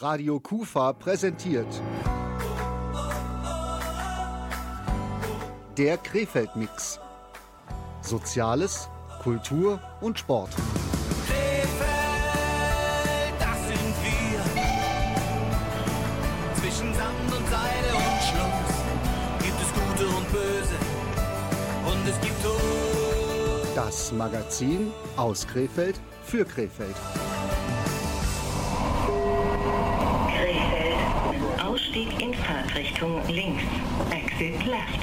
Radio Kufa präsentiert. Der Krefeld-Mix. Soziales, Kultur und Sport. Krefeld, das sind wir. Zwischen Sand und Seide und Schluss gibt es Gute und Böse. Und es gibt Tod. Das Magazin aus Krefeld für Krefeld. Ausstieg in Fahrtrichtung links. Exit left.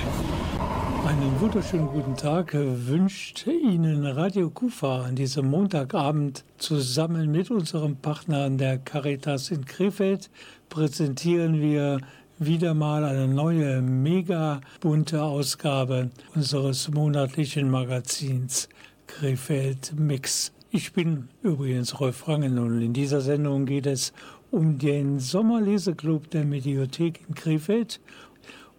Einen wunderschönen guten Tag wünscht Ihnen Radio Kufa an diesem Montagabend zusammen mit unserem Partner der Caritas in Krefeld präsentieren wir wieder mal eine neue mega bunte Ausgabe unseres monatlichen Magazins Krefeld Mix. Ich bin übrigens Rolf Rangen und in dieser Sendung geht es um den Sommerleseclub der Mediothek in Krefeld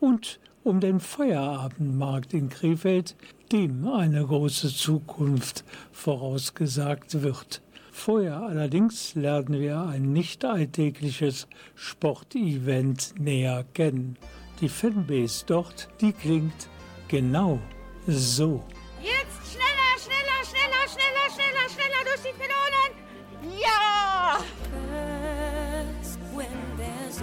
und um den Feierabendmarkt in Krefeld, dem eine große Zukunft vorausgesagt wird. Vorher allerdings lernen wir ein nicht alltägliches Sportevent näher kennen. Die Fanbase dort, die klingt genau so. Jetzt schneller, schneller, schneller, schneller, schneller, schneller durch die Pylonen. Ja!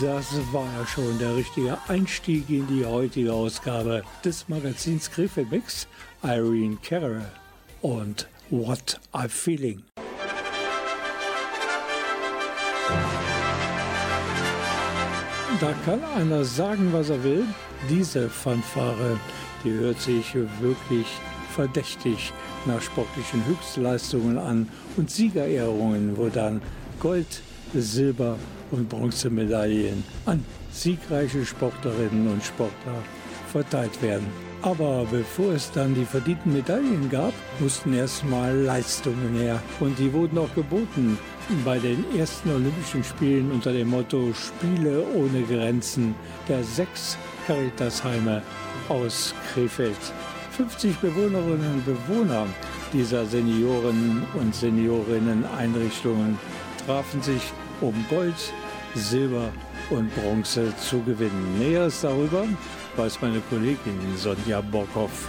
das war ja schon der richtige Einstieg in die heutige Ausgabe des Magazins Krefeld Mix. Irene Carrera und What I'm Feeling. Da kann einer sagen, was er will. Diese Fanfare, die hört sich wirklich verdächtig nach sportlichen Höchstleistungen an und Siegerehrungen, wo dann Gold, Silber und Bronzemedaillen an siegreiche Sportlerinnen und Sportler verteilt werden. Aber bevor es dann die verdienten Medaillen gab, mussten erstmal Leistungen her. Und die wurden auch geboten bei den ersten Olympischen Spielen unter dem Motto Spiele ohne Grenzen der sechs Caritasheime aus Krefeld. 50 Bewohnerinnen und Bewohner dieser Senioren- und Seniorinnen-Einrichtungen trafen sich, um Gold, Silber und Bronze zu gewinnen. Näheres darüber weiß meine Kollegin Sonja Bockhoff.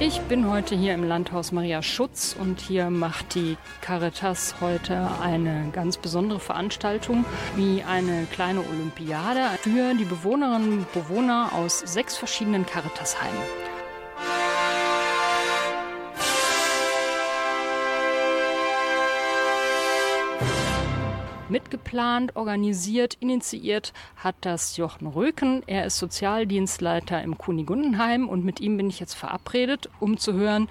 Ich bin heute hier im Landhaus Maria Schutz und hier macht die Caritas heute eine ganz besondere Veranstaltung wie eine kleine Olympiade für die Bewohnerinnen und Bewohner aus sechs verschiedenen Caritas-Heimen. Mitgeplant, organisiert, initiiert hat das Jochen Röken. Er ist Sozialdienstleiter im Kunigundenheim und mit ihm bin ich jetzt verabredet, um zu hören,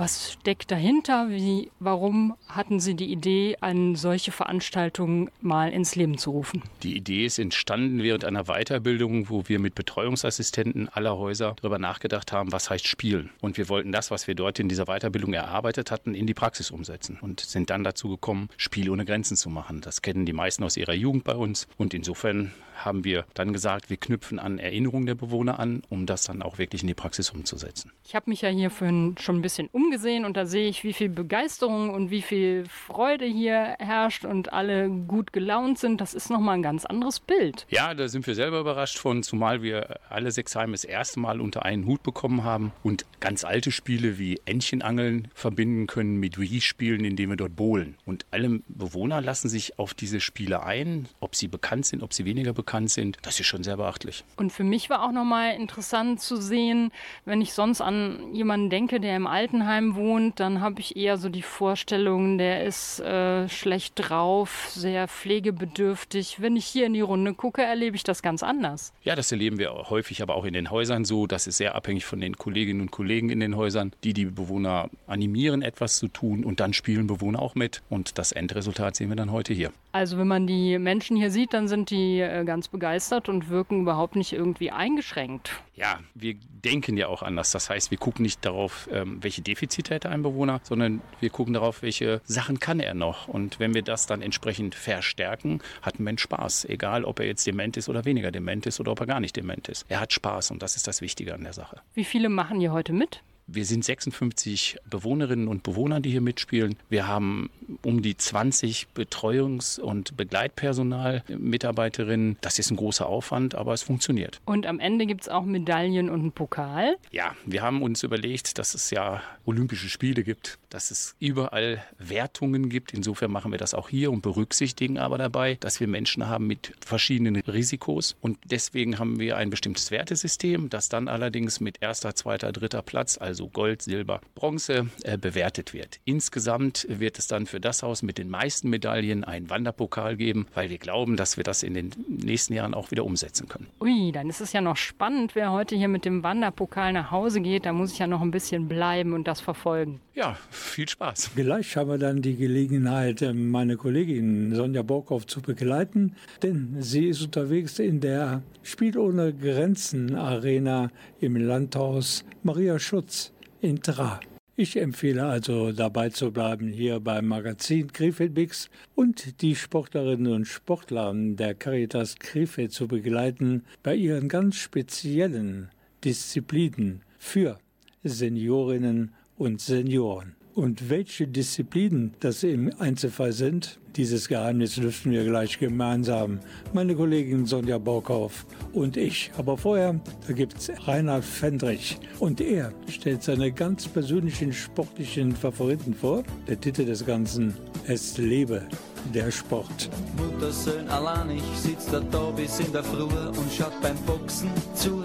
was steckt dahinter? Wie, warum hatten Sie die Idee, eine solche Veranstaltung mal ins Leben zu rufen? Die Idee ist entstanden während einer Weiterbildung, wo wir mit Betreuungsassistenten aller Häuser darüber nachgedacht haben, was heißt Spielen. Und wir wollten das, was wir dort in dieser Weiterbildung erarbeitet hatten, in die Praxis umsetzen und sind dann dazu gekommen, Spiel ohne Grenzen zu machen. Das kennen die meisten aus ihrer Jugend bei uns und insofern haben wir dann gesagt, wir knüpfen an Erinnerungen der Bewohner an, um das dann auch wirklich in die Praxis umzusetzen. Ich habe mich ja hier vorhin schon ein bisschen umgesehen und da sehe ich, wie viel Begeisterung und wie viel Freude hier herrscht und alle gut gelaunt sind. Das ist nochmal ein ganz anderes Bild. Ja, da sind wir selber überrascht von, zumal wir alle sechs Heime das erste Mal unter einen Hut bekommen haben und ganz alte Spiele wie Entchenangeln verbinden können mit Wii-Spielen, indem wir dort bowlen. Und alle Bewohner lassen sich auf diese Spiele ein, ob sie bekannt sind, ob sie weniger bekannt sind. Das ist schon sehr beachtlich. Und für mich war auch nochmal interessant zu sehen, wenn ich sonst an jemanden denke, der im Altenheim wohnt, dann habe ich eher so die Vorstellung, der ist äh, schlecht drauf, sehr pflegebedürftig. Wenn ich hier in die Runde gucke, erlebe ich das ganz anders. Ja, das erleben wir häufig, aber auch in den Häusern so. Das ist sehr abhängig von den Kolleginnen und Kollegen in den Häusern, die die Bewohner animieren, etwas zu tun und dann spielen Bewohner auch mit. Und das Endresultat sehen wir dann heute hier. Also wenn man die Menschen hier sieht, dann sind die äh, ganz begeistert und wirken überhaupt nicht irgendwie eingeschränkt. Ja, wir denken ja auch anders. Das heißt, wir gucken nicht darauf, ähm, welche Defizite hätte ein Bewohner, sondern wir gucken darauf, welche Sachen kann er noch. Und wenn wir das dann entsprechend verstärken, hat ein Mensch Spaß. Egal, ob er jetzt dement ist oder weniger dement ist oder ob er gar nicht dement ist. Er hat Spaß und das ist das Wichtige an der Sache. Wie viele machen hier heute mit? Wir sind 56 Bewohnerinnen und Bewohner, die hier mitspielen. Wir haben um die 20 Betreuungs- und Begleitpersonal, Mitarbeiterinnen. Das ist ein großer Aufwand, aber es funktioniert. Und am Ende gibt es auch Medaillen und einen Pokal. Ja, wir haben uns überlegt, dass es ja Olympische Spiele gibt, dass es überall Wertungen gibt. Insofern machen wir das auch hier und berücksichtigen aber dabei, dass wir Menschen haben mit verschiedenen Risikos. Und deswegen haben wir ein bestimmtes Wertesystem, das dann allerdings mit erster, zweiter, dritter Platz, also Gold, Silber, Bronze, äh, bewertet wird. Insgesamt wird es dann für das Haus mit den meisten Medaillen einen Wanderpokal geben, weil wir glauben, dass wir das in den nächsten Jahren auch wieder umsetzen können. Ui, dann ist es ja noch spannend, wer heute hier mit dem Wanderpokal nach Hause geht. Da muss ich ja noch ein bisschen bleiben und das verfolgen. Ja, viel Spaß. Gleich haben wir dann die Gelegenheit, äh, meine Kollegin Sonja Borkow zu begleiten, denn sie ist unterwegs in der Spiel ohne Grenzen Arena im Landhaus Maria Schutz in Tra. Ich empfehle also dabei zu bleiben hier beim Magazin Krefeld Bix und die Sportlerinnen und Sportler der Caritas Krefeld zu begleiten bei ihren ganz speziellen Disziplinen für Seniorinnen und Senioren. Und welche Disziplinen das im Einzelfall sind, dieses Geheimnis lüften wir gleich gemeinsam. Meine Kollegin Sonja Borkauf und ich. Aber vorher, da gibt es Reinhard Fendrich. Und er stellt seine ganz persönlichen sportlichen Favoriten vor. Der Titel des Ganzen, Es lebe der Sport. Muttersöhn allein, ich sitz da da bis in der Früh und schaut beim Boxen zu.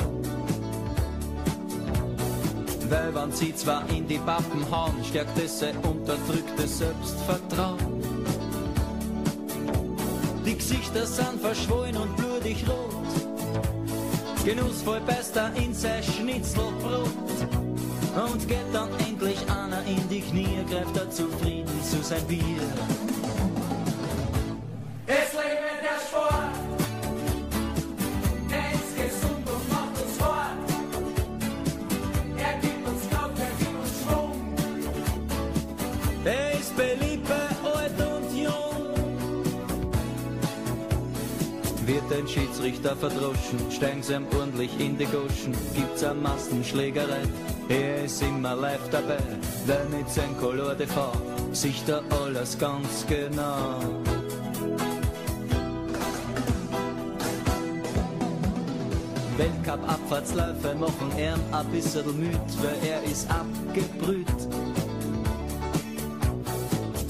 Weil wenn sie zwar in die Pappen hauen, stärkt es sein unterdrücktes Selbstvertrauen. Die Gesichter sind verschwollen und blutig rot. Genussvoll beißt er in sein Schnitzelbrot. Und geht dann endlich einer in die Knie, greift er zufrieden zu sein Bier. Es lebe der Sport, Ein Schiedsrichter verdroschen, steigen sie ihm ordentlich in die Goschen, gibt's eine Massenschlägerei. Er ist immer live dabei, weil mit seinem Color Fond sieht er alles ganz genau. Weltcup-Abfahrtsläufe machen er ein bisschen müd, weil er ist abgebrüht.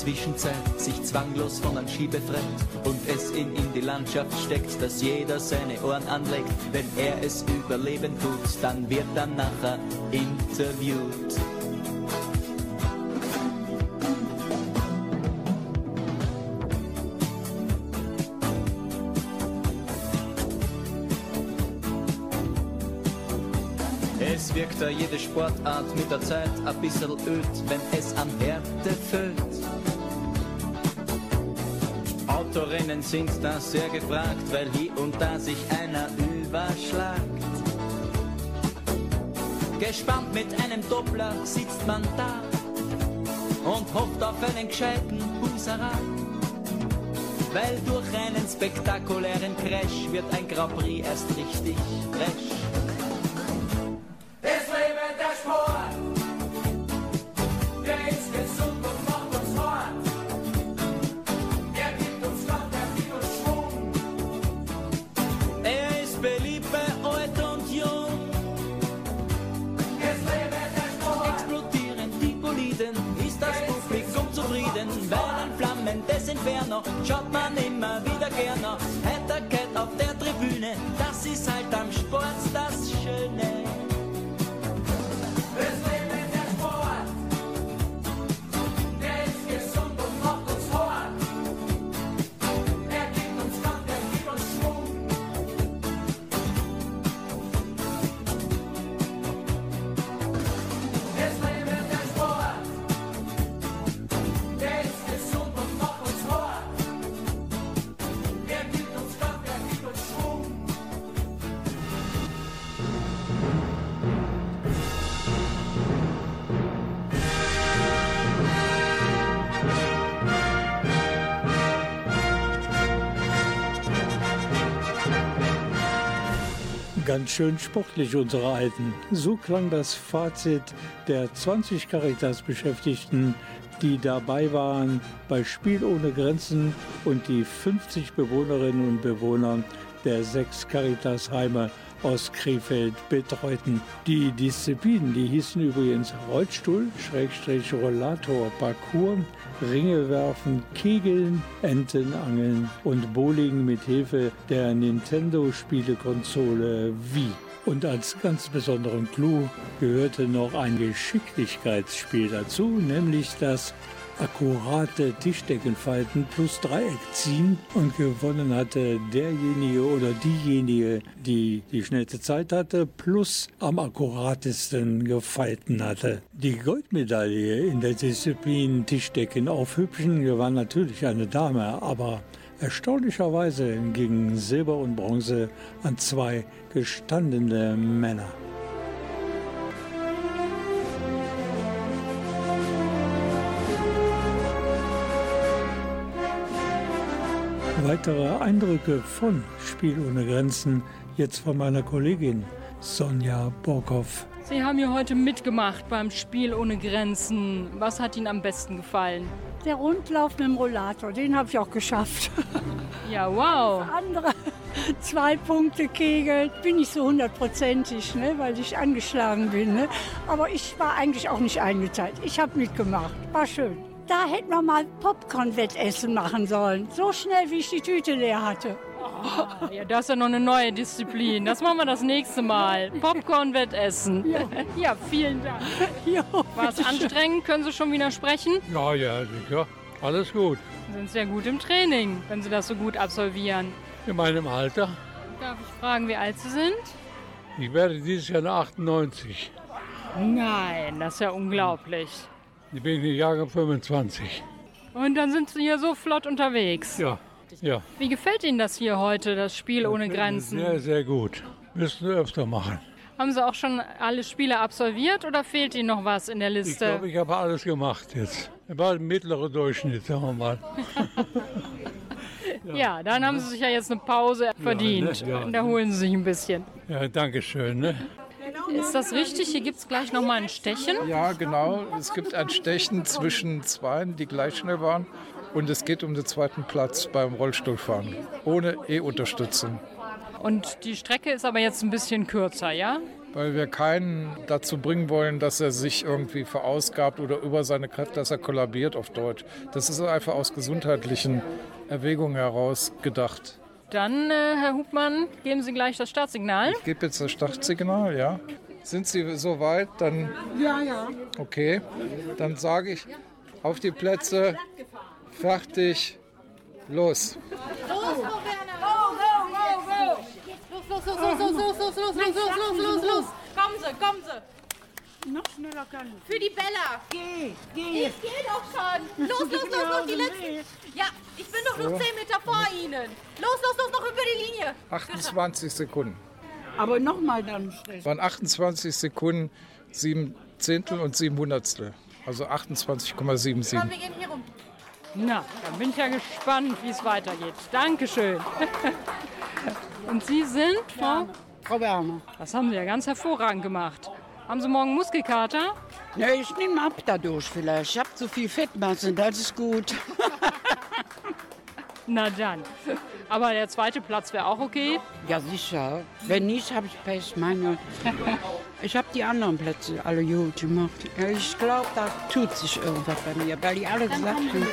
Zwischenzeit sich zwanglos von einem Ski befreit und es ihn in die Landschaft steckt, dass jeder seine Ohren anlegt, wenn er es überleben tut, dann wird er nachher interviewt. Es wirkt da jede Sportart mit der Zeit ein bisschen öd, wenn es an Härte fällt. Autorennen sind da sehr gefragt, weil hier und da sich einer überschlagt. Gespannt mit einem Doppler sitzt man da und hofft auf einen gescheiten Husara. Weil durch einen spektakulären Crash wird ein Grand Prix erst richtig fresh. Inferno schaut man immer wieder gerne. Heiterkeit auf der Tribüne, das ist halt Schön sportlich, unsere Alten. So klang das Fazit der 20 Caritas-Beschäftigten, die dabei waren bei Spiel ohne Grenzen und die 50 Bewohnerinnen und Bewohner der sechs Caritas-Heime aus Krefeld betreuten. Die Disziplinen, die hießen übrigens Rollstuhl, Schrägstrich Rollator, Parkour, Ringe werfen, Kegeln, Entenangeln und Bowling mit Hilfe der Nintendo-Spielekonsole Wii. Und als ganz besonderen Clou gehörte noch ein Geschicklichkeitsspiel dazu, nämlich das akkurate Tischdeckenfalten plus Dreieck ziehen und gewonnen hatte derjenige oder diejenige, die die schnellste Zeit hatte, plus am akkuratesten gefalten hatte. Die Goldmedaille in der Disziplin Tischdecken aufhübschen gewann natürlich eine Dame, aber erstaunlicherweise gingen Silber und Bronze an zwei gestandene Männer. Weitere Eindrücke von Spiel ohne Grenzen jetzt von meiner Kollegin Sonja Borkow. Sie haben hier heute mitgemacht beim Spiel ohne Grenzen. Was hat Ihnen am besten gefallen? Der Rundlauf mit dem Rollator, den habe ich auch geschafft. Ja, wow. Andere zwei Punkte Kegel bin ich so hundertprozentig, ne, weil ich angeschlagen bin. Ne? Aber ich war eigentlich auch nicht eingeteilt. Ich habe mitgemacht. War schön. Da hätten wir mal Popcorn-Wettessen machen sollen. So schnell, wie ich die Tüte leer hatte. Ja, das ist ja noch eine neue Disziplin. Das machen wir das nächste Mal. Popcorn-Wettessen. Ja. vielen Dank. Jo, War es anstrengend? Können Sie schon wieder sprechen? Ja, ja, sicher. Alles gut. Sie sind sehr gut im Training, wenn Sie das so gut absolvieren. In meinem Alter. Darf ich fragen, wie alt Sie sind? Ich werde dieses Jahr 98. Nein, das ist ja unglaublich. Ich bin Jahrgang 25. Und dann sind Sie hier so flott unterwegs. Ja, ja. Wie gefällt Ihnen das hier heute, das Spiel ohne Grenzen? Sehr, sehr gut. Müssen wir öfter machen. Haben Sie auch schon alle Spiele absolviert oder fehlt Ihnen noch was in der Ich Liste? glaube, ich habe alles gemacht jetzt. War ein mittlerer Durchschnitt, sagen wir mal. ja, dann haben Sie sich ja jetzt eine Pause verdient. ne? Ja. Und da holen Sie sich ein bisschen. Ja, danke schön. Ne? Ist das richtig? Hier gibt es gleich noch mal ein Stechen. Ja, genau. Es gibt ein Stechen zwischen Zweien, die gleich schnell waren. Und es geht um den zweiten Platz beim Rollstuhlfahren. Ohne E-Unterstützung. Und die Strecke ist aber jetzt ein bisschen kürzer, ja? Weil wir keinen dazu bringen wollen, dass er sich irgendwie verausgabt oder über seine Kräfte, dass er kollabiert auf Deutsch. Das ist einfach aus gesundheitlichen Erwägungen heraus gedacht. Dann, äh, Herr Hubmann, geben Sie gleich das Startsignal. Ich gebe jetzt das Startsignal, ja. Sind Sie soweit? Dann Ja, ja. okay. Dann sage ich auf die Plätze, fertig, los. Los, los, los, los, los, los, los, los, los, los, los, los. Kommen Sie, kommen Sie. Noch schneller kann ich. Für die Bella. Geh, geh. Ich gehe doch schon. Los, los, los, los, die letzten. Ja, ich bin doch nur 10 Meter vor Ihnen. Los, los, los, noch über die Linie. 28 Sekunden. Aber nochmal dann Stress. waren 28 Sekunden, 7 Zehntel und 7 Hundertstel. Also 28,77. Komm, wir gehen hier rum. Na, dann bin ich ja gespannt, wie es weitergeht. Dankeschön. Und Sie sind, Frau? Frau Werner. Das haben Sie ja ganz hervorragend gemacht. Haben Sie morgen Muskelkater? Ja, ich nehme ab dadurch vielleicht. Ich habe zu viel Fettmasse, das ist gut. Na dann. Aber der zweite Platz wäre auch okay. Ja, sicher. Wenn nicht, habe ich Pech. Meine, ich habe die anderen Plätze alle gut gemacht. Ich glaube, da tut sich irgendwas bei mir, weil die alle gesagt haben.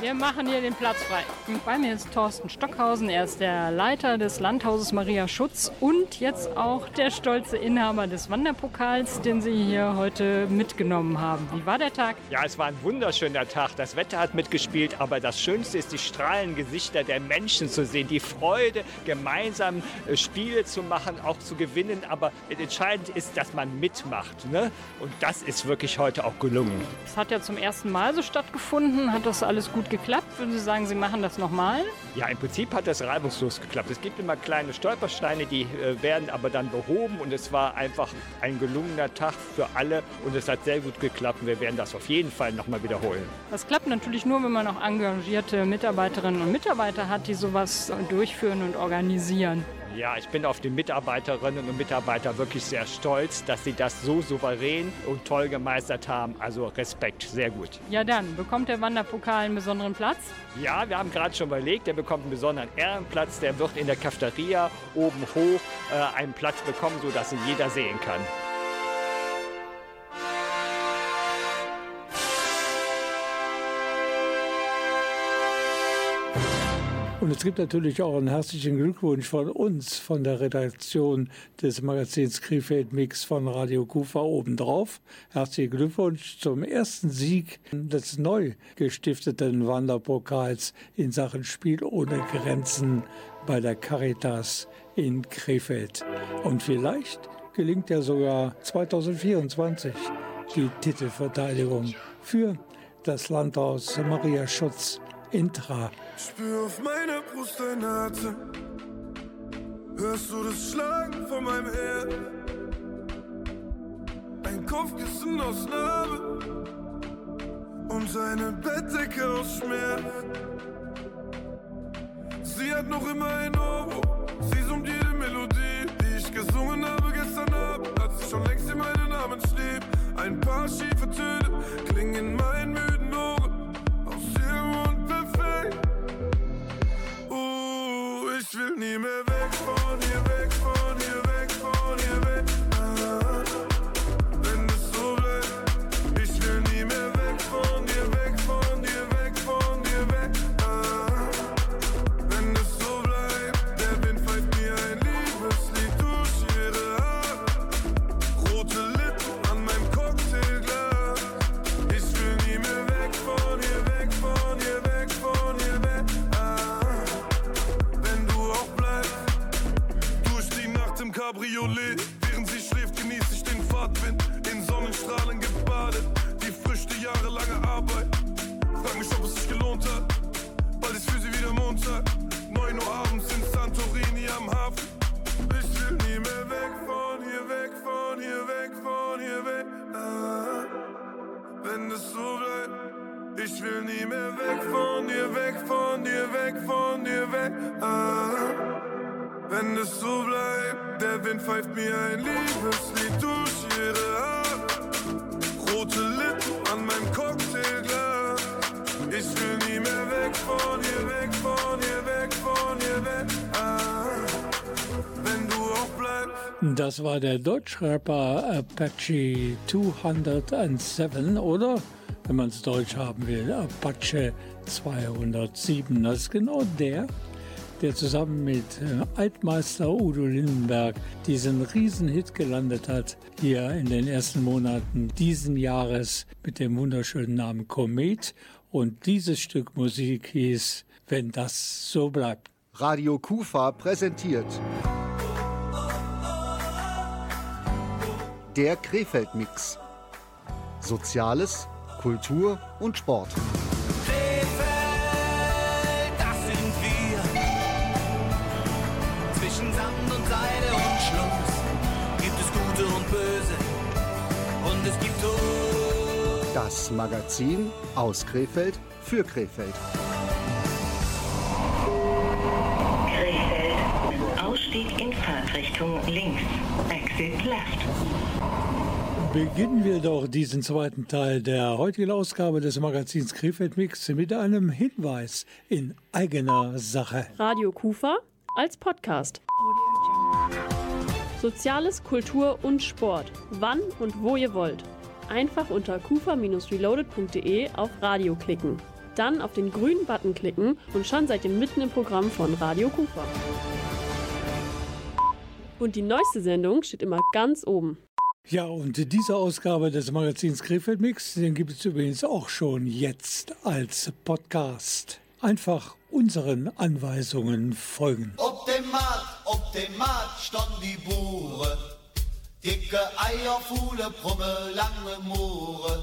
Wir machen hier den Platz frei. Und bei mir ist Thorsten Stockhausen. Er ist der Leiter des Landhauses Maria Schutz und jetzt auch der stolze Inhaber des Wanderpokals, den Sie hier heute mitgenommen haben. Wie war der Tag? Ja, es war ein wunderschöner Tag. Das Wetter hat mitgespielt, aber das Schönste ist, die strahlenden Gesichter der Menschen zu sehen, die Freude, gemeinsam äh, Spiele zu machen, auch zu gewinnen. Aber entscheidend ist, dass man mitmacht. Ne? Und das ist wirklich heute auch gelungen. Es hat ja zum ersten Mal so stattgefunden. Hat das alles gut geklappt? Würden Sie sagen, Sie machen das nochmal? Ja, im Prinzip hat das reibungslos geklappt. Es gibt immer kleine Stolpersteine, die äh, werden aber dann behoben und es war einfach ein gelungener Tag für alle und es hat sehr gut geklappt. und Wir werden das auf jeden Fall nochmal wiederholen. Das klappt natürlich nur, wenn man auch engagierte Mitarbeiterinnen und Mitarbeiter hat, die sowas durchführen und organisieren. Ja, ich bin auf die Mitarbeiterinnen und Mitarbeiter wirklich sehr stolz, dass sie das so souverän und toll gemeistert haben. Also Respekt, sehr gut. Ja, dann bekommt der Wanderpokal einen besonderen Platz. Ja, wir haben gerade schon überlegt, der bekommt einen besonderen Ehrenplatz. Der wird in der Cafeteria oben hoch äh, einen Platz bekommen, sodass ihn jeder sehen kann. Und es gibt natürlich auch einen herzlichen Glückwunsch von uns, von der Redaktion des Magazins Krefeld Mix von Radio Kufa obendrauf. Herzlichen Glückwunsch zum ersten Sieg des neu gestifteten Wanderpokals in Sachen Spiel ohne Grenzen bei der Caritas in Krefeld. Und vielleicht gelingt ja sogar 2024 die Titelverteidigung für das Landhaus Maria Schutz Intra. Spür auf meiner Brust dein Atem. Hörst du das Schlagen von meinem Herz? Ein Kopfkissen aus Narbe und eine Bettdecke aus Schmerz. sie hat noch immer ein Euro. Sie summt jede Melodie, die ich gesungen habe gestern Abend, als ich schon längst in meinen Namen schrieb. Ein paar schiefe Töne klingen in meinen ich will Cabriolet. Während sie schläft, genieße ich den Fahrtwind. In Sonnenstrahlen gebadet. Die Früchte jahrelange Arbeit. Frag mich, ob es sich gelohnt hat. Bald ist für sie wieder Montag. 9 Uhr abends in Santorini am Hafen. Ich will nie mehr weg von hier, weg von hier, weg von hier, weg. Ah, wenn es so bleibt. Ich will nie mehr weg von dir, weg von dir, weg von dir, weg. Ah, wenn es so bleibt. Der Wind pfeift mir ein Liebeslied durch ihre Haare. Rote Lippen an meinem Cocktailglas. Ich will nie mehr weg von hier, weg von hier, weg von hier, weg. Ah, wenn du auch bleibst. Das war der Deutschrapper Apache 207, oder? Wenn man es deutsch haben will, Apache 207. Das ist genau der, der zusammen mit äh, Altmeister Udo Lindenberg diesen Riesenhit gelandet hat, hier in den ersten Monaten diesen Jahres mit dem wunderschönen Namen Komet. Und dieses Stück Musik hieß Wenn das so bleibt. Radio Kufa präsentiert der Krefeld-Mix. Soziales, Kultur und Sport. Das Magazin aus Krefeld für Krefeld. Krefeld. Ausstieg in Fahrtrichtung links. Exit left. Beginnen wir doch diesen zweiten Teil der heutigen Ausgabe des Magazins Krefeld Mix mit einem Hinweis in eigener Sache. Radio Kufa als Podcast. Soziales, Kultur und Sport. Wann und wo ihr wollt. Einfach unter kufa-reloaded.de auf Radio klicken. Dann auf den grünen Button klicken und schon seid ihr mitten im Programm von Radio Kufa. Und die neueste Sendung steht immer ganz oben. Ja, und diese Ausgabe des Magazins Krefeld Mix, den gibt es übrigens auch schon jetzt als Podcast. Einfach unseren Anweisungen folgen. Op dem Markt, op dem Markt stand die Boere. Dicke Eier, Fuhle, Brumme, lange Moore.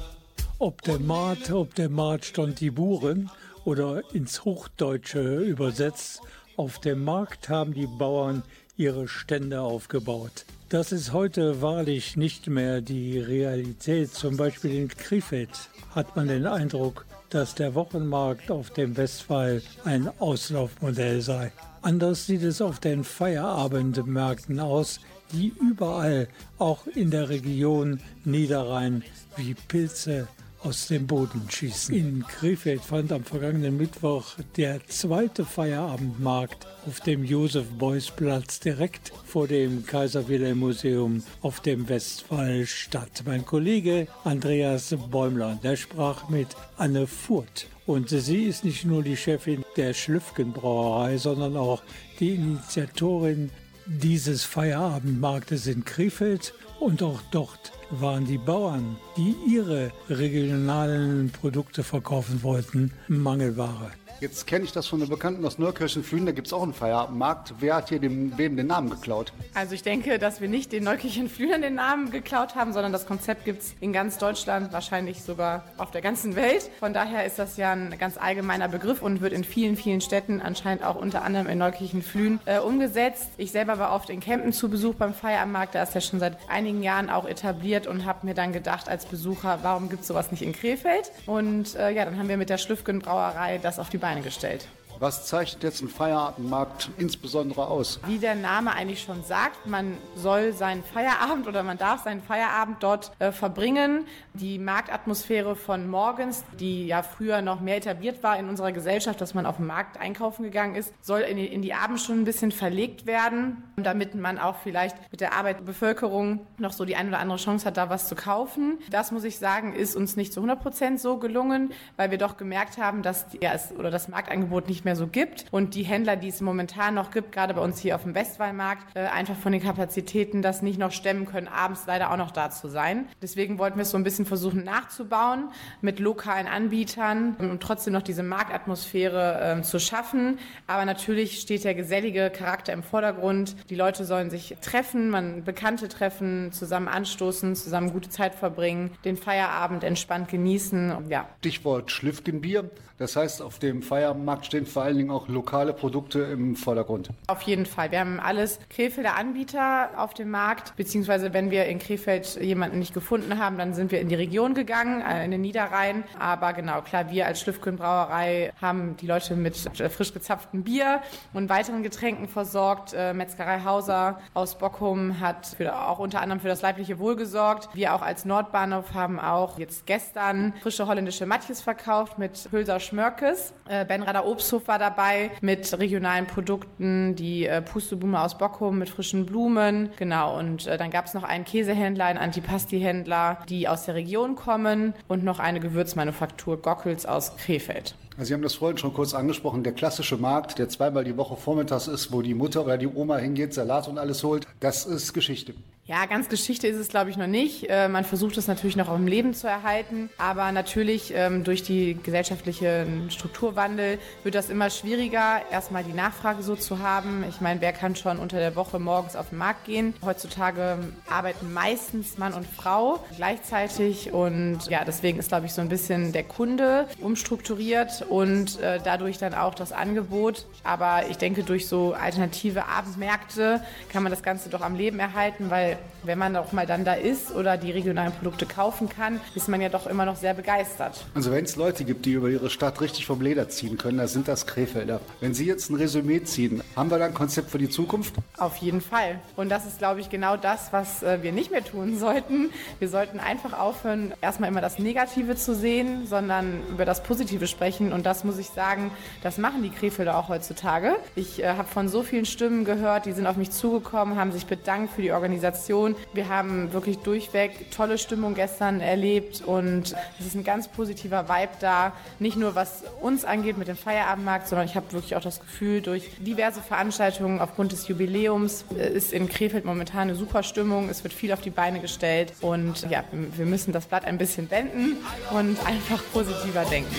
Ob der Maat, ob der Maat stand die Buren oder ins Hochdeutsche übersetzt, auf dem Markt haben die Bauern ihre Stände aufgebaut. Das ist heute wahrlich nicht mehr die Realität. Zum Beispiel in Krefeld hat man den Eindruck, dass der Wochenmarkt auf dem Westwall ein Auslaufmodell sei. Anders sieht es auf den Feierabendmärkten aus, die überall, auch in der Region Niederrhein, wie Pilze aus dem Boden schießen. In Krefeld fand am vergangenen Mittwoch der zweite Feierabendmarkt auf dem Josef-Beuys-Platz direkt vor dem Kaiser-Wilhelm-Museum auf dem Westwall statt. Mein Kollege Andreas Bäumler, der sprach mit Anne Furt. Und sie ist nicht nur die Chefin der Schlüffgen-Brauerei, sondern auch die Initiatorin dieses Feierabendmarktes in Krefeld. Und auch dort waren die Bauern, die ihre regionalen Produkte verkaufen wollten, Mangelware. Jetzt kenne ich das von einer Bekannten aus Neukirchen-Flühen, da gibt es auch einen Feierabendmarkt. Wer hat hier dem, wem den Namen geklaut? Also ich denke, dass wir nicht den Neukirchen Flühern den Namen geklaut haben, sondern das Konzept gibt es in ganz Deutschland, wahrscheinlich sogar auf der ganzen Welt. Von daher ist das ja ein ganz allgemeiner Begriff und wird in vielen, vielen Städten, anscheinend auch unter anderem in Neukirchen Flühen, äh, umgesetzt. Ich selber war oft in Kempen zu Besuch beim Feierabendmarkt, da ist ja schon seit einigen Jahren auch etabliert und habe mir dann gedacht als Besucher, warum gibt es sowas nicht in Krefeld? Und äh, ja, dann haben wir mit der Schlüffgen Brauerei das auf die Beine gestellt. Was zeichnet jetzt ein Feierabendmarkt insbesondere aus? Wie der Name eigentlich schon sagt, man soll seinen Feierabend oder man darf seinen Feierabend dort äh, verbringen. Die Marktatmosphäre von morgens, die ja früher noch mehr etabliert war in unserer Gesellschaft, dass man auf dem Markt einkaufen gegangen ist, soll in die, in die Abendstunden ein bisschen verlegt werden, damit man auch vielleicht mit der Arbeiterbevölkerung noch so die eine oder andere Chance hat, da was zu kaufen. Das muss ich sagen, ist uns nicht zu 100 Prozent so gelungen, weil wir doch gemerkt haben, dass die, ja, es, oder das Marktangebot nicht mehr so gibt und die Händler, die es momentan noch gibt, gerade bei uns hier auf dem Westwallmarkt, äh, einfach von den Kapazitäten das nicht noch stemmen können, abends leider auch noch da zu sein. Deswegen wollten wir es so ein bisschen versuchen nachzubauen mit lokalen Anbietern und trotzdem noch diese Marktatmosphäre äh, zu schaffen. Aber natürlich steht der gesellige Charakter im Vordergrund. Die Leute sollen sich treffen, man Bekannte treffen, zusammen anstoßen, zusammen gute Zeit verbringen, den Feierabend entspannt genießen. Ja. Stichwort Schlüffgenbier. Das heißt, auf dem Feierabendmarkt stehen vor allen Dingen auch lokale Produkte im Vordergrund. Auf jeden Fall. Wir haben alles Krefelder Anbieter auf dem Markt, beziehungsweise wenn wir in Krefeld jemanden nicht gefunden haben, dann sind wir in die Region gegangen, äh, in den Niederrhein. Aber genau, klar, wir als Schlüffgen Brauerei haben die Leute mit äh, frisch gezapftem Bier und weiteren Getränken versorgt. Äh, Metzgerei Hauser aus Bockum hat für, auch unter anderem für das leibliche Wohl gesorgt. Wir auch als Nordbahnhof haben auch jetzt gestern frische holländische Matjes verkauft mit Hülser Schmörkes. Äh, Benrader Obsthof war dabei mit regionalen Produkten, die äh, Pusteblume aus Bockum mit frischen Blumen. Genau, und äh, dann gab es noch einen Käsehändler, einen Antipasti-Händler, die aus der Region kommen und noch eine Gewürzmanufaktur Gockels aus Krefeld. Also Sie haben das vorhin schon kurz angesprochen, der klassische Markt, der zweimal die Woche vormittags ist, wo die Mutter oder die Oma hingeht, Salat und alles holt, das ist Geschichte. Ja, ganz Geschichte ist es, glaube ich, noch nicht. Äh, man versucht es natürlich noch im Leben zu erhalten. Aber natürlich ähm, durch die gesellschaftlichen Strukturwandel wird das immer schwieriger, erstmal die Nachfrage so zu haben. Ich meine, wer kann schon unter der Woche morgens auf den Markt gehen? Heutzutage arbeiten meistens Mann und Frau gleichzeitig. Und ja, deswegen ist, glaube ich, so ein bisschen der Kunde umstrukturiert und äh, dadurch dann auch das Angebot. Aber ich denke, durch so alternative Abendmärkte kann man das Ganze doch am Leben erhalten, weil wenn man auch mal dann da ist oder die regionalen Produkte kaufen kann, ist man ja doch immer noch sehr begeistert. Also wenn es Leute gibt, die über ihre Stadt richtig vom Leder ziehen können, dann sind das Krefelder. Wenn Sie jetzt ein Resümee ziehen, haben wir da ein Konzept für die Zukunft? Auf jeden Fall. Und das ist, glaube ich, genau das, was äh, wir nicht mehr tun sollten. Wir sollten einfach aufhören, erstmal immer das Negative zu sehen, sondern über das Positive sprechen. Und das muss ich sagen, das machen die Krefelder auch heutzutage. Ich äh, habe von so vielen Stimmen gehört, die sind auf mich zugekommen, haben sich bedankt für die Organisation. Wir haben wirklich durchweg tolle Stimmung gestern erlebt und es ist ein ganz positiver Vibe da. Nicht nur was uns angeht mit dem Feierabendmarkt, sondern ich habe wirklich auch das Gefühl, durch diverse Veranstaltungen aufgrund des Jubiläums ist in Krefeld momentan eine super Stimmung. Es wird viel auf die Beine gestellt und ja, wir müssen das Blatt ein bisschen wenden und einfach positiver denken.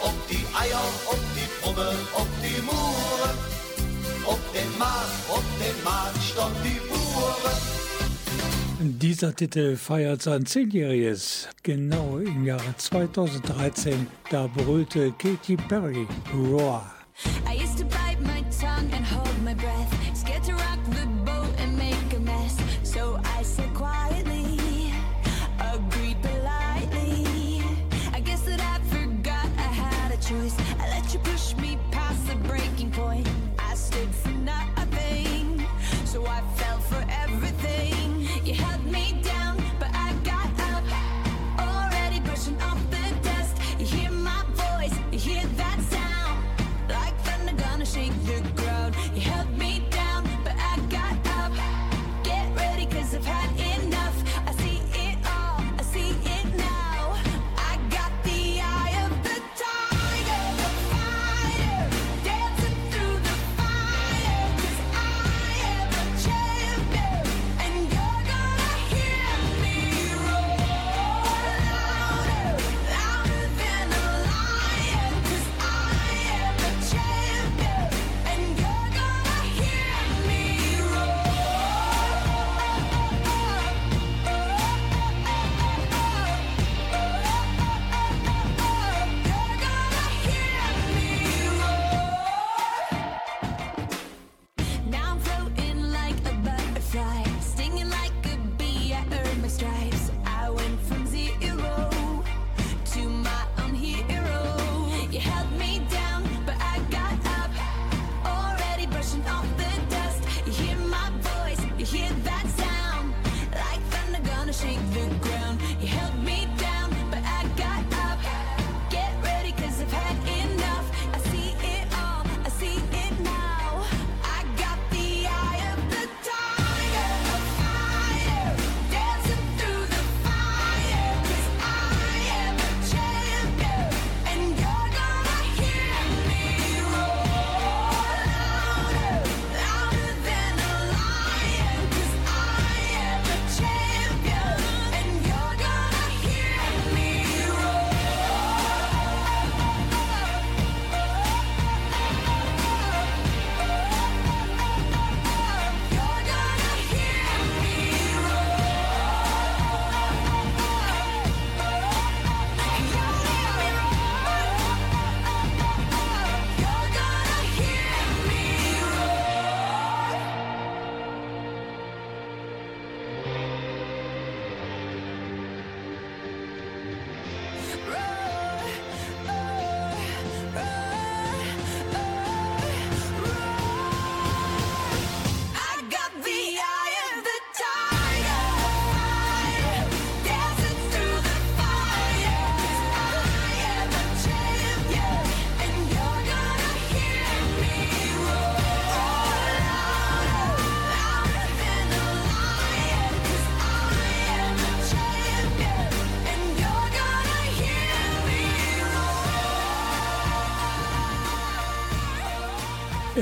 Ob die Eier, ob die Brumme, ob die Mure, ob den Markt, ob den stand die. Dieser Titel feiert sein Zehnjähriges. Genau im Jahre 2013, da brüllte Katy Perry Roar. I used to bite my tongue and hold my breath,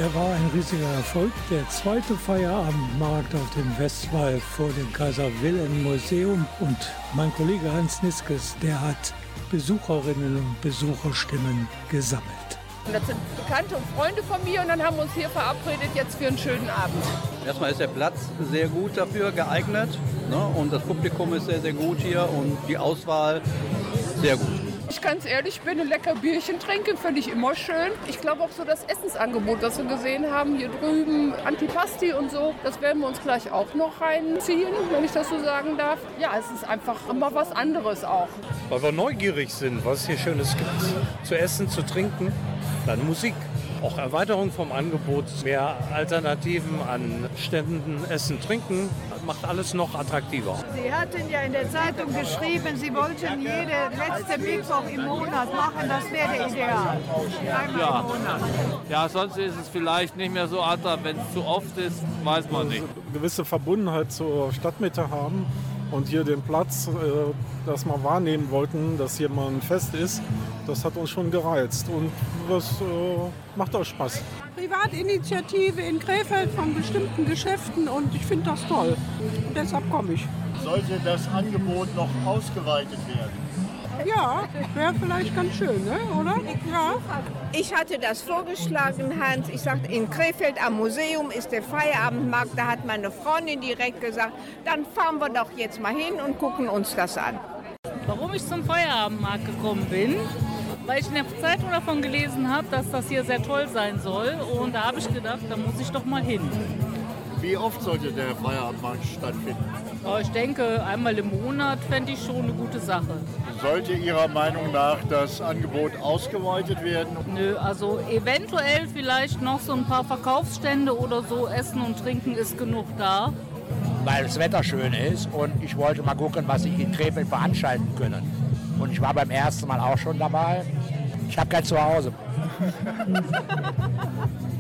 Er war ein riesiger Erfolg. Der zweite Feierabendmarkt auf dem Westwall vor dem Kaiser Wilhelm Museum. Und mein Kollege Hans Niskes, der hat Besucherinnen und Besucherstimmen gesammelt. Und das sind Bekannte und Freunde von mir und dann haben wir uns hier verabredet jetzt für einen schönen Abend. Erstmal ist der Platz sehr gut dafür geeignet ne? und das Publikum ist sehr, sehr gut hier und die Auswahl sehr gut. Ganz ehrlich bin, ein lecker Bierchen trinken, finde ich immer schön. Ich glaube auch so das Essensangebot, das wir gesehen haben, hier drüben, Antipasti und so, das werden wir uns gleich auch noch reinziehen, wenn ich das so sagen darf. Ja, es ist einfach immer was anderes auch. Weil wir neugierig sind, was es hier Schönes gibt. Zu essen, zu trinken, dann Musik. Auch Erweiterung vom Angebot, mehr Alternativen an Ständen, Essen, Trinken, macht alles noch attraktiver. Sie hatten ja in der Zeitung geschrieben, Sie wollten jede letzte Mittwoch im Monat machen. Das wäre ideal. Einmal Ja. im Monat. Ja, sonst ist es vielleicht nicht mehr so attraktiv. Wenn es zu oft ist, weiß man nicht. gewisse Verbundenheit zur Stadtmitte haben und hier den Platz, äh, das wir wahrnehmen wollten, dass hier mal ein Fest ist, das hat uns schon gereizt und das äh, macht auch Spaß. Privatinitiative in Krefeld von bestimmten Geschäften und ich finde das toll. Und deshalb komme ich. Sollte das Angebot noch ausgeweitet werden? Ja, wäre vielleicht ganz schön, ne? oder? Ja. Ich hatte das vorgeschlagen, Hans. Ich sagte, in Krefeld am Museum ist der Feierabendmarkt. Da hat meine Freundin direkt gesagt, dann fahren wir doch jetzt mal hin und gucken uns das an. Warum ich zum Feierabendmarkt gekommen bin? Weil ich in der Zeitung davon gelesen habe, dass das hier sehr toll sein soll. Und da habe ich gedacht, da muss ich doch mal hin. Wie oft sollte der Feierabendmarkt stattfinden? Aber ich denke, einmal im Monat fände ich schon eine gute Sache. Sollte Ihrer Meinung nach das Angebot ausgeweitet werden? Nö, also eventuell vielleicht noch so ein paar Verkaufsstände oder so. Essen und Trinken ist genug da. weil das Wetter schön ist und ich wollte mal gucken, was sie in Krefeld veranstalten können. Und ich war beim ersten Mal auch schon dabei. Ich habe kein Zuhause.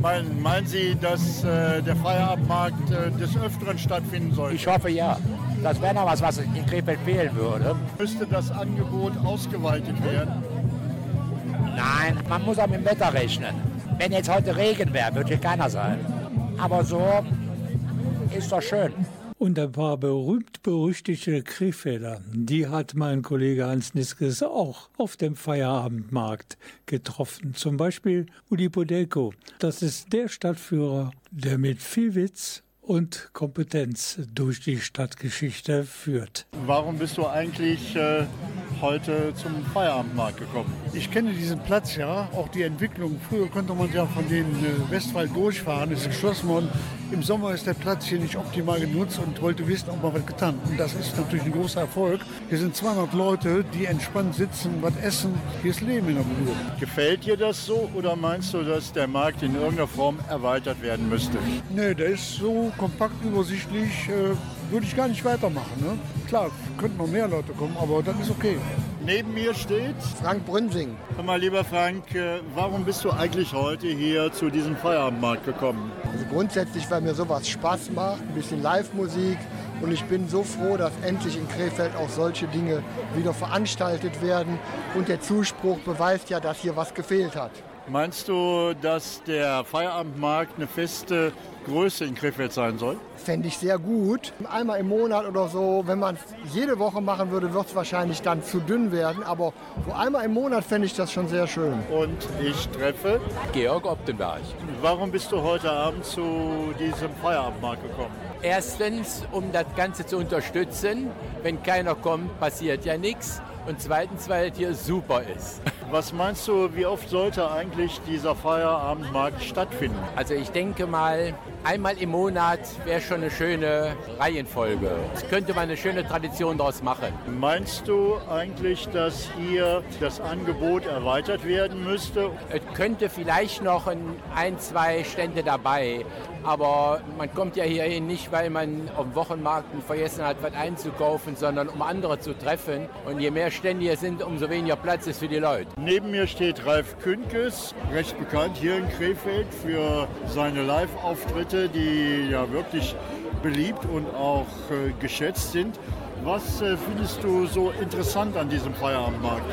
Meinen, meinen Sie, dass äh, der Feierabendmarkt äh, des Öfteren stattfinden sollte? Ich hoffe ja. Das wäre noch was, was in Krefeld fehlen würde. Müsste das Angebot ausgeweitet werden? Nein, man muss auch mit dem Wetter rechnen. Wenn jetzt heute Regen wäre, würde hier keiner sein. Aber so ist doch schön. Und ein paar berühmt-berüchtigte Krefelder, die hat mein Kollege Hans Niskes auch auf dem Feierabendmarkt getroffen. Zum Beispiel Uli Podelko. Das ist der Stadtführer, der mit viel Witz und Kompetenz durch die Stadtgeschichte führt. Warum bist du eigentlich äh, heute zum Feierabendmarkt gekommen? Ich kenne diesen Platz ja, auch die Entwicklung. Früher konnte man ja von den äh, Westwald durchfahren, ist geschlossen worden. Im Sommer ist der Platz hier nicht optimal genutzt und wollte wissen, ob man was getan. Und das ist natürlich ein großer Erfolg. Hier sind 200 Leute, die entspannt sitzen, was essen. Hier ist Leben in der Bude. Gefällt dir das so oder meinst du, dass der Markt in irgendeiner Form erweitert werden müsste? Nee, der ist so kompakt übersichtlich, äh, würde ich gar nicht weitermachen. Ne? Klar, könnten noch mehr Leute kommen, aber das ist okay. Neben mir steht Frank Brünsing. Hör mal, lieber Frank, äh, warum bist du eigentlich heute hier zu diesem Feierabendmarkt gekommen? Also grundsätzlich, weil mir sowas Spaß macht, ein bisschen Live-Musik. Und ich bin so froh, dass endlich in Krefeld auch solche Dinge wieder veranstaltet werden. Und der Zuspruch beweist ja, dass hier was gefehlt hat. Meinst du, dass der Feierabendmarkt eine feste Größe in Krefeld sein soll? Fände ich sehr gut. Einmal im Monat oder so, wenn man es jede Woche machen würde, wird es wahrscheinlich dann zu dünn werden. Aber so einmal im Monat fände ich das schon sehr schön. Und ich treffe Georg Optenberg. Warum bist du heute Abend zu diesem Feierabendmarkt gekommen? Erstens, um das Ganze zu unterstützen. Wenn keiner kommt, passiert ja nichts. Und zweitens, weil es hier super ist. Was meinst du, wie oft sollte eigentlich dieser Feierabendmarkt stattfinden? Also ich denke mal, einmal im Monat wäre schon eine schöne Reihenfolge. Das könnte man eine schöne Tradition daraus machen. Meinst du eigentlich, dass hier das Angebot erweitert werden müsste? Es könnte vielleicht noch ein, zwei Stände dabei, aber man kommt ja hierhin nicht, weil man auf dem Wochenmarkt vergessen hat, was einzukaufen, sondern um andere zu treffen. Und je mehr Stände hier sind, umso weniger Platz ist für die Leute. Neben mir steht Ralf Künkes, recht bekannt hier in Krefeld für seine Live-Auftritte, die ja wirklich beliebt und auch äh, geschätzt sind. Was äh, findest du so interessant an diesem Feierabendmarkt?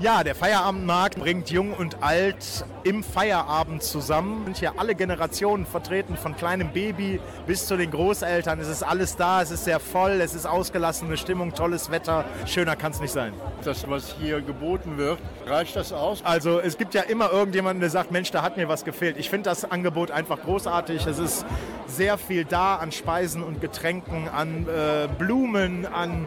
Ja, der Feierabendmarkt bringt Jung und Alt im Feierabend zusammen. Sind hier alle Generationen vertreten, von kleinem Baby bis zu den Großeltern. Es ist alles da, es ist sehr voll, es ist ausgelassene Stimmung, tolles Wetter. Schöner kann es nicht sein. Das, was hier geboten wird, reicht das aus? Also es gibt ja immer irgendjemanden, der sagt, Mensch, da hat mir was gefehlt. Ich finde das Angebot einfach großartig. Es ist sehr viel da an Speisen und Getränken, an äh, Blumen, an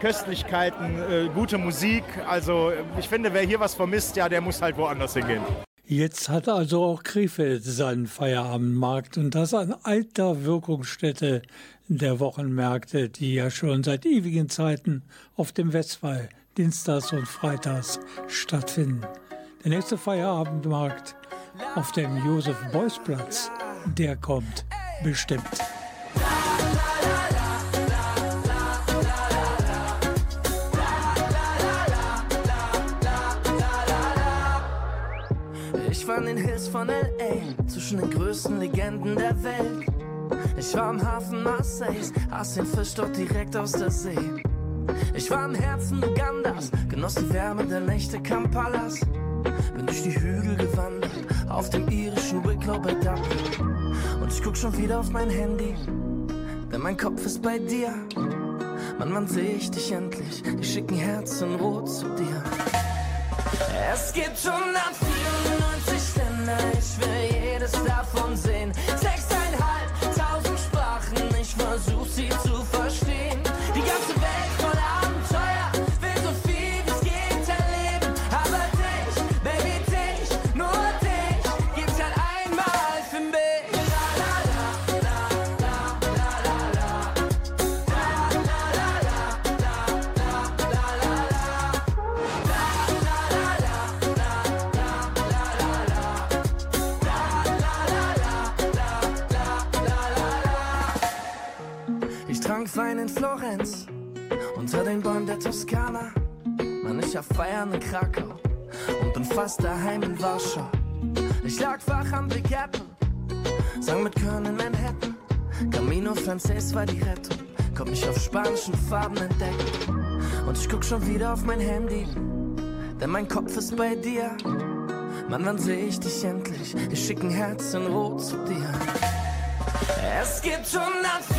Köstlichkeiten, äh, gute Musik. Also ich finde, wer hier was vermisst, ja, der muss halt woanders hingehen. Jetzt hat also auch Krefeld seinen Feierabendmarkt und das an alter Wirkungsstätte der Wochenmärkte, die ja schon seit ewigen Zeiten auf dem Westwall dienstags und freitags stattfinden. Der nächste Feierabendmarkt auf dem Josef-Beuys-Platz, der kommt bestimmt. Den Hills von L.A., zwischen den größten Legenden der Welt. Ich war im Hafen Marseilles, aß den Fisch dort direkt aus der See. Ich war im Herzen Ugandas, genoss die Wärme der Nächte Kampalas. Bin durch die Hügel gewandert, auf dem irischen Wicklow bei Dublin. Und ich guck schon wieder auf mein Handy, denn mein Kopf ist bei dir. Mann, wann seh ich dich endlich? Die schicken Herzen rot zu dir. Es gibt 194 Länder, ich will jedes davon sehen. Hab Feiern in Krakau und bin fast daheim in Warschau. Ich lag wach am Big Apple, sang mit Köln in Manhattan. Camino Frances war die Rettung, konnt mich auf spanischen Farben entdecken. Und ich guck schon wieder auf mein Handy, denn mein Kopf ist bei dir. Mann, wann seh ich dich endlich? Ich schick ein Herz in Rot zu dir. Es gibt 194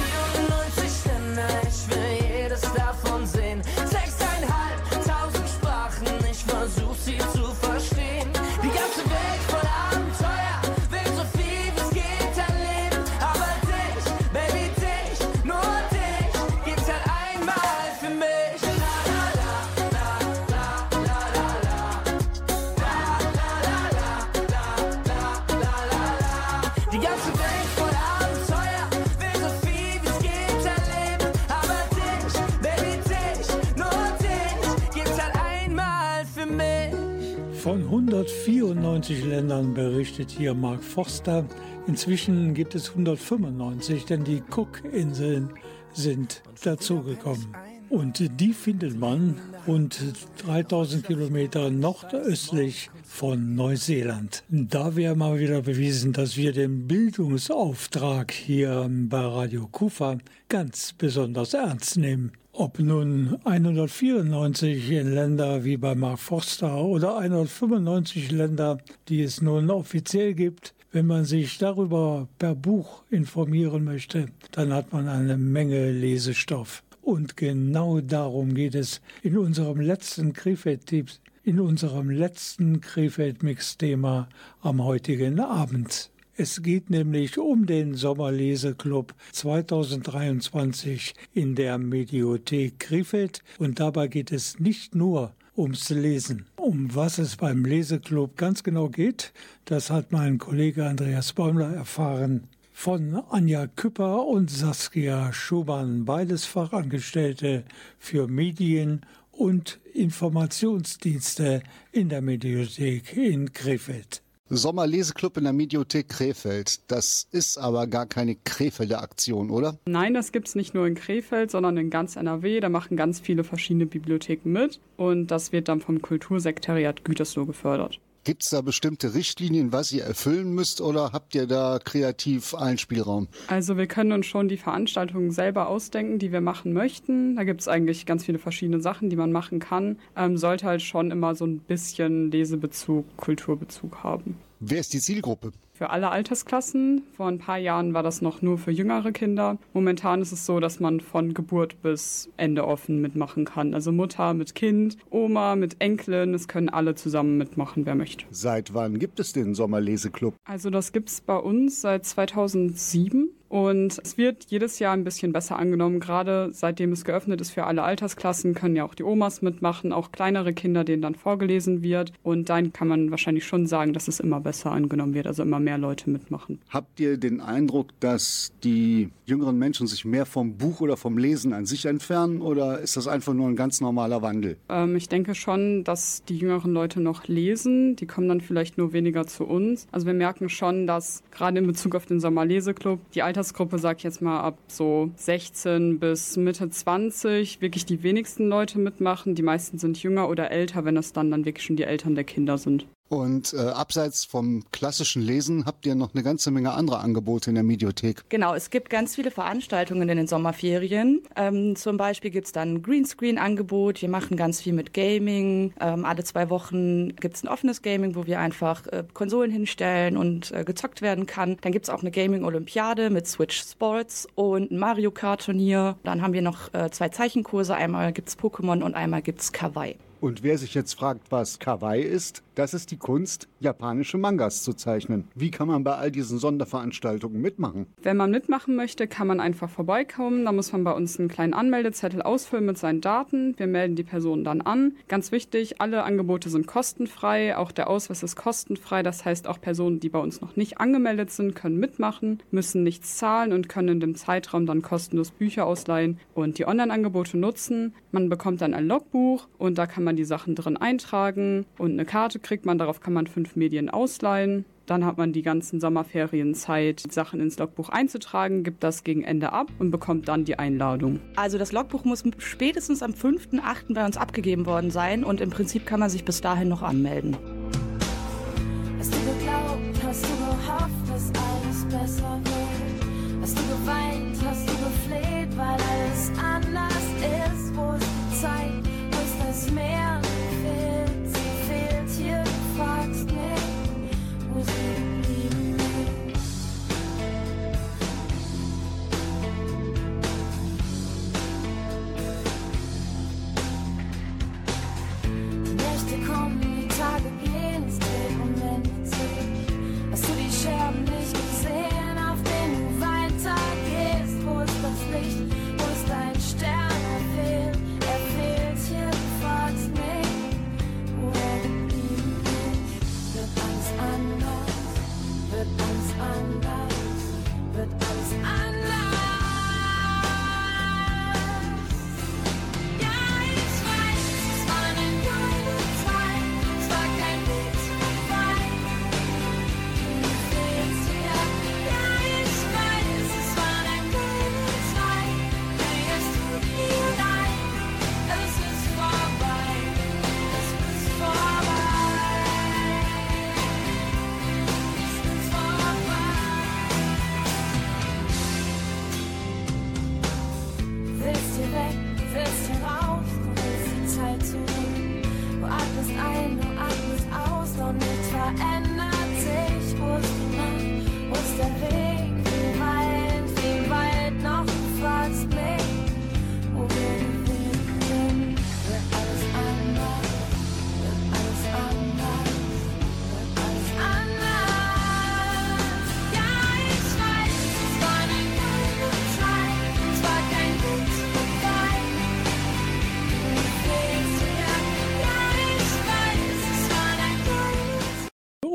194 Ländern berichtet hier Mark Forster. Inzwischen gibt es 195, denn die Cook-Inseln sind dazugekommen. Und die findet man rund 3000 Kilometer nordöstlich von Neuseeland. Da wäre mal wieder bewiesen, dass wir den Bildungsauftrag hier bei Radio Kufa ganz besonders ernst nehmen. Ob nun 194 Länder wie bei Mark Forster oder 195 Länder, die es nun offiziell gibt, wenn man sich darüber per Buch informieren möchte, dann hat man eine Menge Lesestoff. Und genau darum geht es in unserem letzten Krefeld-Tipps, in unserem letzten Krefeld-Mix-Thema am heutigen Abend. Es geht nämlich um den Sommerleseklub 2023 in der Mediothek Krefeld und dabei geht es nicht nur ums Lesen. Um was es beim Leseklub ganz genau geht, das hat mein Kollege Andreas Bäumler erfahren von Anja Küpper und Saskia Schumann, beides Fachangestellte für Medien und Informationsdienste in der Mediothek in Krefeld. Sommerleseklub in der Mediothek Krefeld. Das ist aber gar keine Krefelder Aktion, oder? Nein, das gibt es nicht nur in Krefeld, sondern in ganz NRW. Da machen ganz viele verschiedene Bibliotheken mit und das wird dann vom Kultursekretariat Gütersloh gefördert. Gibt es da bestimmte Richtlinien, was ihr erfüllen müsst oder habt ihr da kreativ einen Spielraum? Also wir können uns schon die Veranstaltungen selber ausdenken, die wir machen möchten. Da gibt es eigentlich ganz viele verschiedene Sachen, die man machen kann. Ähm, sollte halt schon immer so ein bisschen Lesebezug, Kulturbezug haben. Wer ist die Zielgruppe? Für alle Altersklassen. Vor ein paar Jahren war das noch nur für jüngere Kinder. Momentan ist es so, dass man von Geburt bis Ende offen mitmachen kann. Also Mutter mit Kind, Oma mit Enkelin, es können alle zusammen mitmachen, wer möchte. Seit wann gibt es den Sommerleseklub? Also das gibt es bei uns seit 2007. Und es wird jedes Jahr ein bisschen besser angenommen. Gerade seitdem es geöffnet ist für alle Altersklassen, können ja auch die Omas mitmachen, auch kleinere Kinder, denen dann vorgelesen wird. Und dann kann man wahrscheinlich schon sagen, dass es immer besser angenommen wird, also immer mehr Leute mitmachen. Habt ihr den Eindruck, dass die jüngeren Menschen sich mehr vom Buch oder vom Lesen an sich entfernen oder ist das einfach nur ein ganz normaler Wandel? Ähm, ich denke schon, dass die jüngeren Leute noch lesen. Die kommen dann vielleicht nur weniger zu uns. Also wir merken schon, dass gerade in Bezug auf den Sommerleseklub die Altersgruppe, sag ich jetzt mal, ab so 16 bis Mitte 20 wirklich die wenigsten Leute mitmachen. Die meisten sind jünger oder älter, wenn es dann dann wirklich schon die Eltern der Kinder sind. Und äh, abseits vom klassischen Lesen habt ihr noch eine ganze Menge andere Angebote in der Mediothek. Genau, es gibt ganz viele Veranstaltungen in den Sommerferien. Ähm, zum Beispiel gibt es dann ein Greenscreen-Angebot. Wir machen ganz viel mit Gaming. Ähm, alle zwei Wochen gibt es ein offenes Gaming, wo wir einfach äh, Konsolen hinstellen und äh, gezockt werden kann. Dann gibt es auch eine Gaming-Olympiade mit Switch Sports und ein Mario Kart-Turnier. Dann haben wir noch äh, zwei Zeichenkurse. Einmal gibt es Pokémon und einmal gibt es Kawaii. Und wer sich jetzt fragt, was Kawaii ist, das ist die Kunst, japanische Mangas zu zeichnen. Wie kann man bei all diesen Sonderveranstaltungen mitmachen? Wenn man mitmachen möchte, kann man einfach vorbeikommen. Da muss man bei uns einen kleinen Anmeldezettel ausfüllen mit seinen Daten. Wir melden die Person dann an. Ganz wichtig, alle Angebote sind kostenfrei. Auch der Ausweis ist kostenfrei. Das heißt, auch Personen, die bei uns noch nicht angemeldet sind, können mitmachen, müssen nichts zahlen und können in dem Zeitraum dann kostenlos Bücher ausleihen und die Online-Angebote nutzen. Man bekommt dann ein Logbuch und da kann man die Sachen drin eintragen und eine Karte kriegt man. Darauf kann man fünf Medien ausleihen. Dann hat man die ganzen Sommerferien Zeit, Sachen ins Logbuch einzutragen, gibt das gegen Ende ab und bekommt dann die Einladung. Also das Logbuch muss spätestens am 5.8. bei uns abgegeben worden sein und im Prinzip kann man sich bis dahin noch anmelden. Hast du geglaubt, hast du gehofft, dass alles besser wird? Hast du geweint, hast du gefleht, weil alles anders ist? Wo ist die Zeit, wo ist das Meer? Fehlt, kommen, die Tage gehen, es wendet sich. Hast du die Scherben nicht gesehen,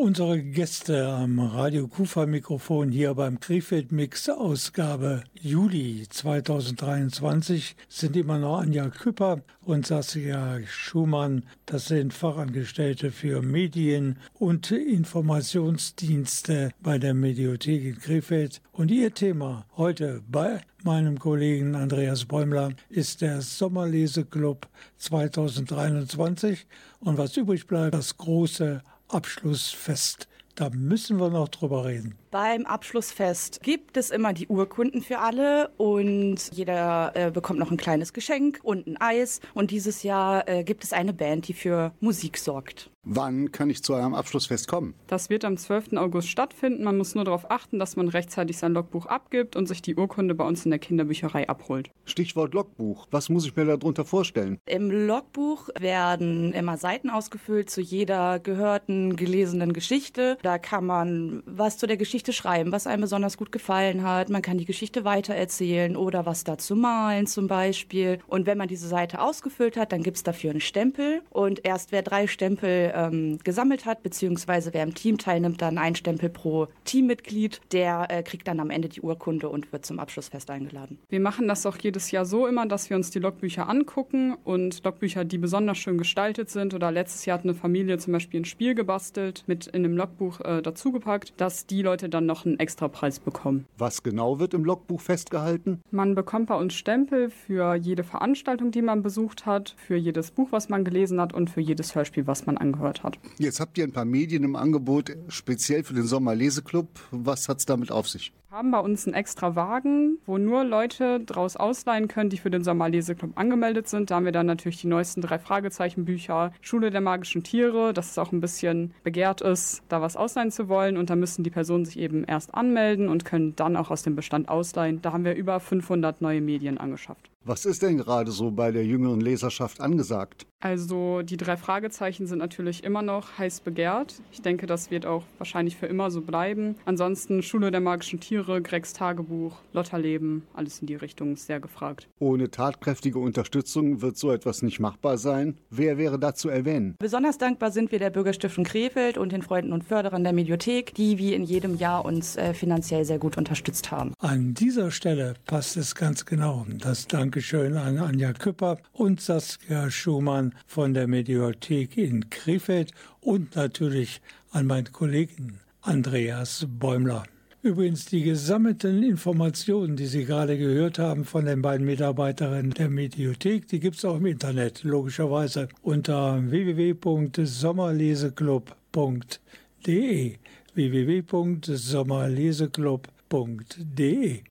Unsere Gäste am Radio Kufa Mikrofon hier beim Krefeld Mix Ausgabe Juli 2023 sind immer noch Anja Küpper und Saskia Schumann. Das sind Fachangestellte für Medien und Informationsdienste bei der Mediothek in Krefeld. Und ihr Thema heute bei meinem Kollegen Andreas Bäumler ist der Sommerleseklub 2023. Und was übrig bleibt, das große Abschlussfest. Da müssen wir noch drüber reden. Beim Abschlussfest gibt es immer die Urkunden für alle und jeder äh, bekommt noch ein kleines Geschenk und ein Eis. Und dieses Jahr äh, gibt es eine Band, die für Musik sorgt. Wann kann ich zu eurem Abschlussfest kommen? Das wird am 12. August stattfinden. Man muss nur darauf achten, dass man rechtzeitig sein Logbuch abgibt und sich die Urkunde bei uns in der Kinderbücherei abholt. Stichwort Logbuch. Was muss ich mir darunter vorstellen? Im Logbuch werden immer Seiten ausgefüllt zu jeder gehörten, gelesenen Geschichte. Da kann man was zu der Geschichte schreiben, was einem besonders gut gefallen hat. Man kann die Geschichte weitererzählen oder was dazu malen zum Beispiel. Und wenn man diese Seite ausgefüllt hat, dann gibt es dafür einen Stempel. Und erst wer drei Stempel ähm, gesammelt hat, beziehungsweise wer im Team teilnimmt, dann ein Stempel pro Teammitglied, der äh, kriegt dann am Ende die Urkunde und wird zum Abschlussfest eingeladen. Wir machen das auch jedes Jahr so immer, dass wir uns die Logbücher angucken und Logbücher, die besonders schön gestaltet sind. Oder letztes Jahr hat eine Familie zum Beispiel ein Spiel gebastelt, mit in einem Logbuch äh, dazugepackt, dass die Leute dann noch einen Extrapreis bekommen. Was genau wird im Logbuch festgehalten? Man bekommt bei uns Stempel für jede Veranstaltung, die man besucht hat, für jedes Buch, was man gelesen hat und für jedes Hörspiel, was man angehört hat. Jetzt habt ihr ein paar Medien im Angebot, speziell für den Sommerleseclub. Was hat's damit auf sich? Haben bei uns einen extra Wagen, wo nur Leute draus ausleihen können, die für den Sommerleseclub angemeldet sind. Da haben wir dann natürlich die neuesten drei Fragezeichen-Bücher, Schule der magischen Tiere, dass es auch ein bisschen begehrt ist, da was ausleihen zu wollen. Und da müssen die Personen sich eben erst anmelden und können dann auch aus dem Bestand ausleihen. Da haben wir über 500 neue Medien angeschafft. Was ist denn gerade so bei der jüngeren Leserschaft angesagt? Also die drei Fragezeichen sind natürlich immer noch heiß begehrt. Ich denke, das wird auch wahrscheinlich für immer so bleiben. Ansonsten Schule der magischen Tiere, Gregs Tagebuch, Lotterleben, alles in die Richtung ist sehr gefragt. Ohne tatkräftige Unterstützung wird so etwas nicht machbar sein. Wer wäre da zu erwähnen? Besonders dankbar sind wir der Bürgerstiftung Krefeld und den Freunden und Förderern der Mediothek, die wie in jedem Jahr uns äh, finanziell sehr gut unterstützt haben. An dieser Stelle passt es ganz genau. Das Dankeschön an Anja Küpper und Saskia Schumann von der Mediothek in Krefeld und natürlich an meinen Kollegen Andreas Bäumler. Übrigens, die gesammelten Informationen, die Sie gerade gehört haben von den beiden Mitarbeiterinnen der Mediothek, die gibt es auch im Internet, logischerweise, unter www.sommerleseclub.de www.sommerleseclub.de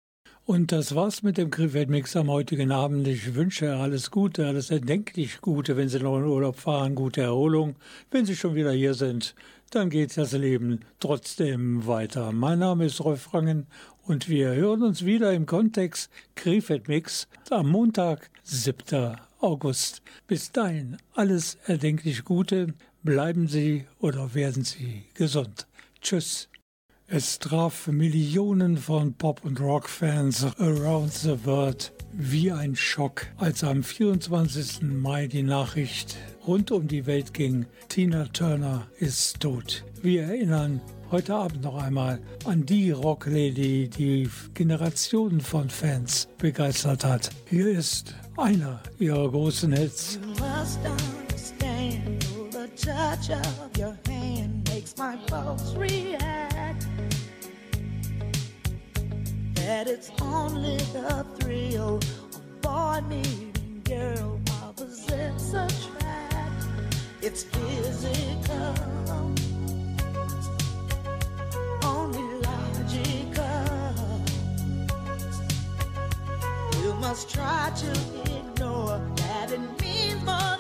und das war's mit dem Krefeld-Mix am heutigen Abend. Ich wünsche alles Gute, alles erdenklich Gute, wenn Sie noch in Urlaub fahren, gute Erholung. Wenn Sie schon wieder hier sind, dann geht das Leben trotzdem weiter. Mein Name ist Rolf Rangen und wir hören uns wieder im Kontext Krefeld-Mix am Montag, 7. August. Bis dahin alles erdenklich Gute. Bleiben Sie oder werden Sie gesund. Tschüss. Es traf Millionen von Pop- und Rock-Fans around the world wie ein Schock, als am 24. Mai die Nachricht rund um die Welt ging, Tina Turner ist tot. Wir erinnern heute Abend noch einmal an die Rocklady, die Generationen von Fans begeistert hat. Hier ist einer ihrer großen Hits. You must understand the touch of your hand makes my pulse react. That it's only the thrill of boy meeting girl opposites attract. It's physical, only logical. You must try to ignore that it means more